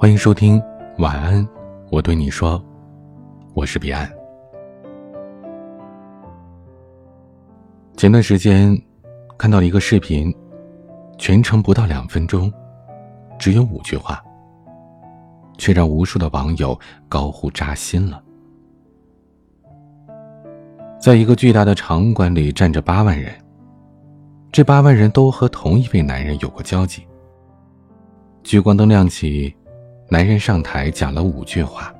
欢迎收听晚安，我对你说，我是彼岸。前段时间看到了一个视频，全程不到两分钟，只有五句话，却让无数的网友高呼扎心了。在一个巨大的场馆里站着八万人，这八万人都和同一位男人有过交集。聚光灯亮起。男人上台讲了五句话。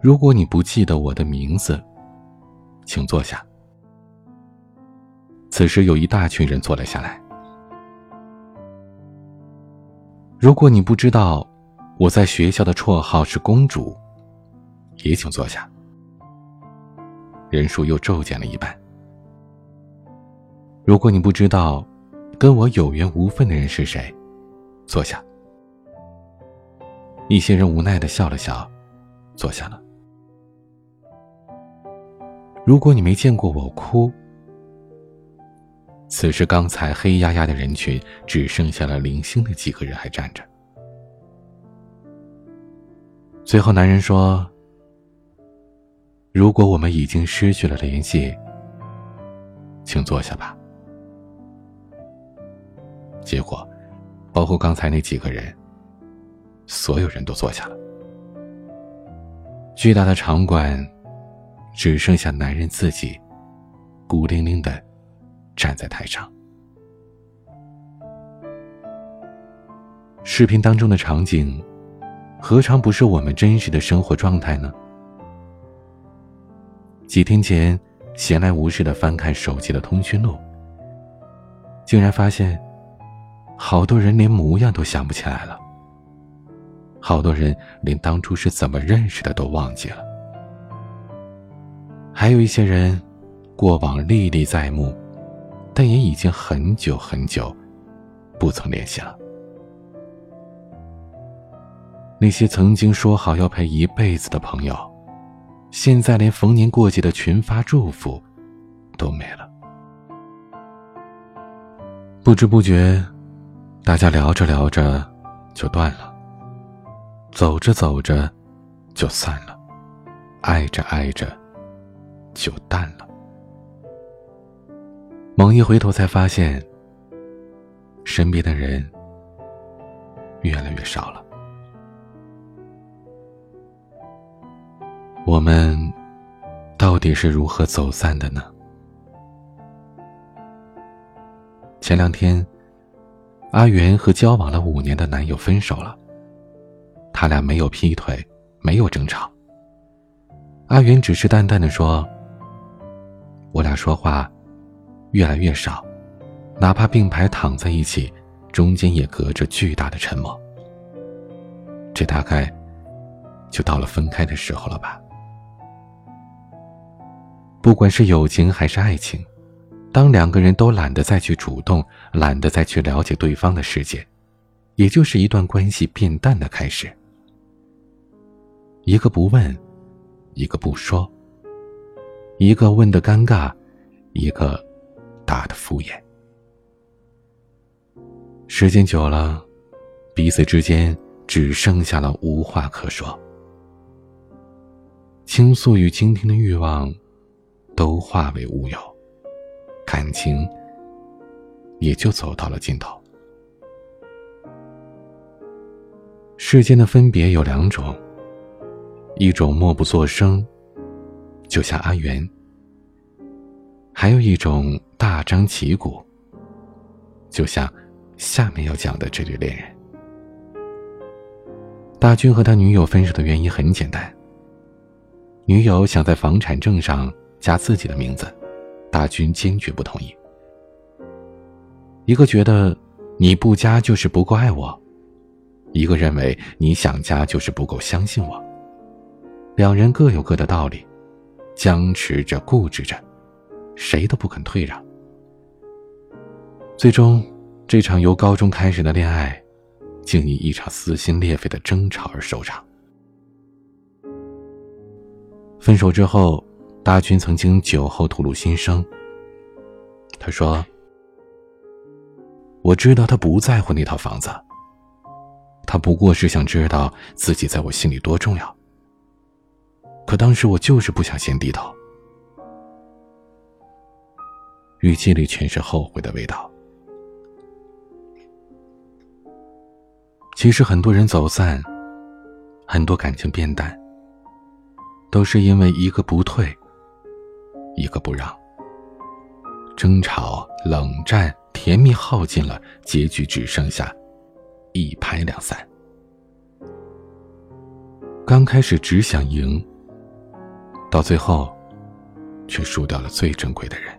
如果你不记得我的名字，请坐下。此时有一大群人坐了下来。如果你不知道我在学校的绰号是公主，也请坐下。人数又骤减了一半。如果你不知道跟我有缘无分的人是谁，坐下。一些人无奈的笑了笑，坐下了。如果你没见过我哭，此时刚才黑压压的人群只剩下了零星的几个人还站着。最后，男人说：“如果我们已经失去了联系，请坐下吧。”结果，包括刚才那几个人。所有人都坐下了。巨大的场馆，只剩下男人自己，孤零零的站在台上。视频当中的场景，何尝不是我们真实的生活状态呢？几天前，闲来无事的翻看手机的通讯录，竟然发现，好多人连模样都想不起来了。好多人连当初是怎么认识的都忘记了，还有一些人，过往历历在目，但也已经很久很久，不曾联系了。那些曾经说好要陪一辈子的朋友，现在连逢年过节的群发祝福，都没了。不知不觉，大家聊着聊着，就断了。走着走着，就散了；爱着爱着，就淡了。猛一回头，才发现，身边的人越来越少了。我们到底是如何走散的呢？前两天，阿元和交往了五年的男友分手了。他俩没有劈腿，没有争吵。阿元只是淡淡的说：“我俩说话越来越少，哪怕并排躺在一起，中间也隔着巨大的沉默。这大概就到了分开的时候了吧？不管是友情还是爱情，当两个人都懒得再去主动，懒得再去了解对方的世界，也就是一段关系变淡的开始。”一个不问，一个不说，一个问的尴尬，一个答的敷衍。时间久了，彼此之间只剩下了无话可说，倾诉与倾听的欲望都化为乌有，感情也就走到了尽头。世间的分别有两种。一种默不作声，就像阿元；还有一种大张旗鼓，就像下面要讲的这对恋人。大军和他女友分手的原因很简单，女友想在房产证上加自己的名字，大军坚决不同意。一个觉得你不加就是不够爱我，一个认为你想加就是不够相信我。两人各有各的道理，僵持着，固执着，谁都不肯退让。最终，这场由高中开始的恋爱，竟以一场撕心裂肺的争吵而收场。分手之后，大军曾经酒后吐露心声。他说：“我知道他不在乎那套房子，他不过是想知道自己在我心里多重要。可当时我就是不想先低头，语气里全是后悔的味道。其实很多人走散，很多感情变淡，都是因为一个不退，一个不让。争吵、冷战、甜蜜耗尽了，结局只剩下一拍两散。刚开始只想赢，到最后却输掉了最珍贵的人。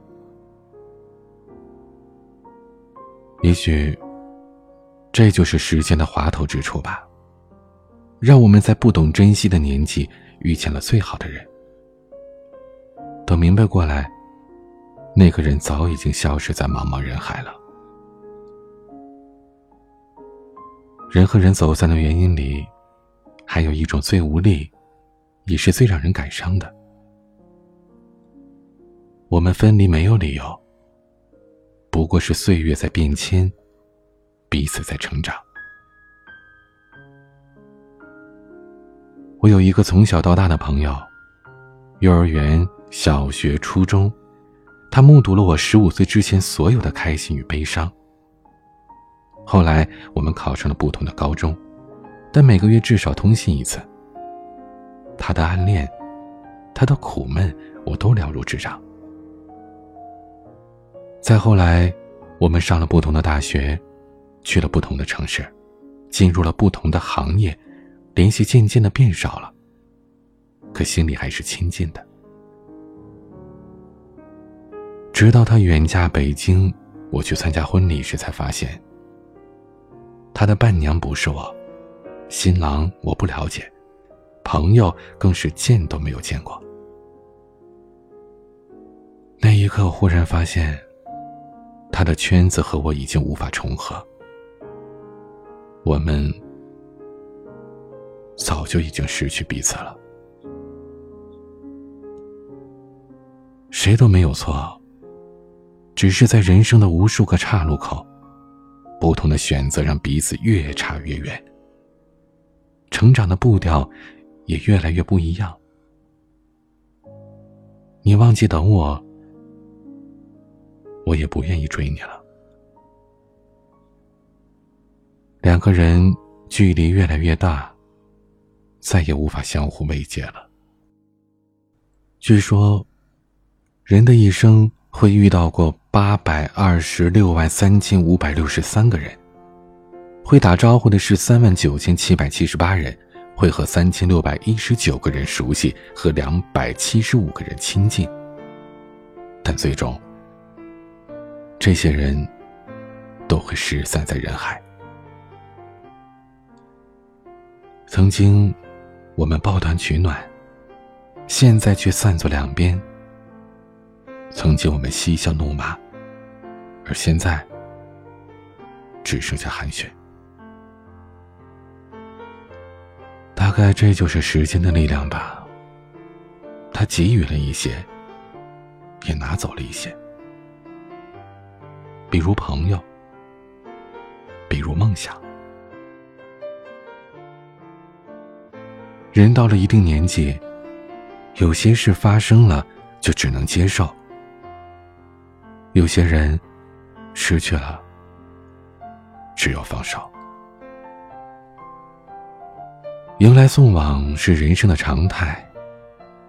也许。这就是时间的滑头之处吧，让我们在不懂珍惜的年纪遇见了最好的人。等明白过来，那个人早已经消失在茫茫人海了。人和人走散的原因里，还有一种最无力，也是最让人感伤的。我们分离没有理由，不过是岁月在变迁。彼此在成长。我有一个从小到大的朋友，幼儿园、小学、初中，他目睹了我十五岁之前所有的开心与悲伤。后来我们考上了不同的高中，但每个月至少通信一次。他的暗恋，他的苦闷，我都了如指掌。再后来，我们上了不同的大学。去了不同的城市，进入了不同的行业，联系渐渐的变少了。可心里还是亲近的。直到他远嫁北京，我去参加婚礼时才发现，他的伴娘不是我，新郎我不了解，朋友更是见都没有见过。那一刻，忽然发现，他的圈子和我已经无法重合。我们早就已经失去彼此了，谁都没有错，只是在人生的无数个岔路口，不同的选择让彼此越差越远，成长的步调也越来越不一样。你忘记等我，我也不愿意追你了。两个人距离越来越大，再也无法相互慰藉了。据说，人的一生会遇到过八百二十六万三千五百六十三个人，会打招呼的是三万九千七百七十八人，会和三千六百一十九个人熟悉，和两百七十五个人亲近。但最终，这些人都会失散在人海。曾经，我们抱团取暖，现在却散作两边。曾经我们嬉笑怒骂，而现在只剩下寒暄。大概这就是时间的力量吧。他给予了一些，也拿走了一些，比如朋友，比如梦想。人到了一定年纪，有些事发生了，就只能接受；有些人失去了，只有放手。迎来送往是人生的常态。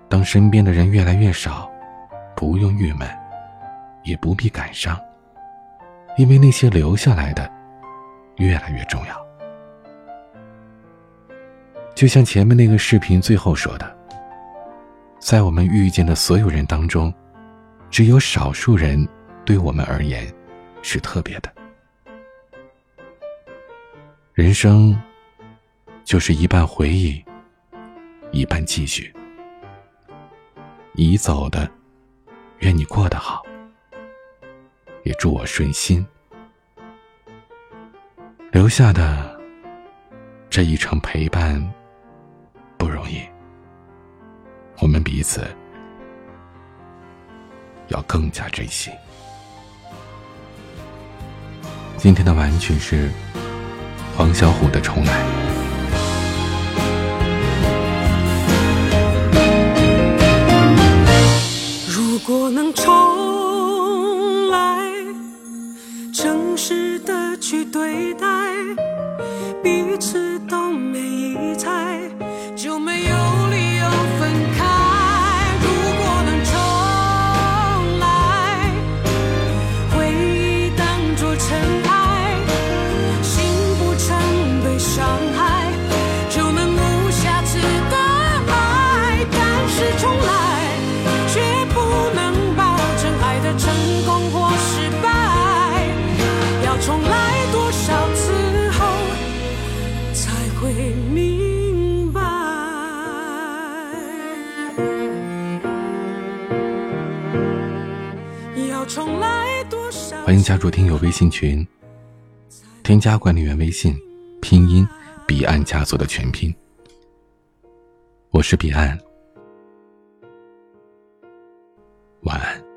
当身边的人越来越少，不用郁闷，也不必感伤，因为那些留下来的，越来越重要。就像前面那个视频最后说的，在我们遇见的所有人当中，只有少数人对我们而言是特别的。人生就是一半回忆，一半继续。已走的，愿你过得好，也祝我顺心。留下的这一场陪伴不容易我们彼此要更加珍惜。今天的玩具是黄小琥的重来如果能重去对待彼此都没异常。加入听友微信群。添加管理员微信拼音彼岸家族的全拼。我是彼岸。晚安。